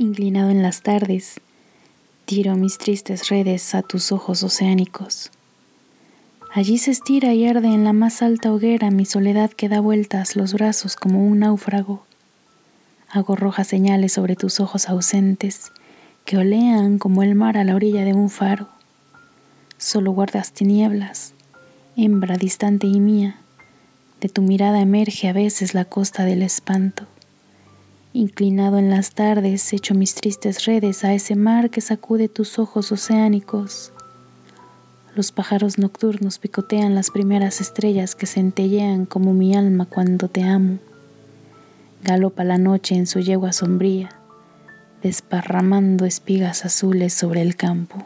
Inclinado en las tardes, tiro mis tristes redes a tus ojos oceánicos. Allí se estira y arde en la más alta hoguera mi soledad que da vueltas los brazos como un náufrago. Hago rojas señales sobre tus ojos ausentes que olean como el mar a la orilla de un faro. Solo guardas tinieblas, hembra distante y mía. De tu mirada emerge a veces la costa del espanto. Inclinado en las tardes, echo mis tristes redes a ese mar que sacude tus ojos oceánicos. Los pájaros nocturnos picotean las primeras estrellas que centellean como mi alma cuando te amo. Galopa la noche en su yegua sombría, desparramando espigas azules sobre el campo.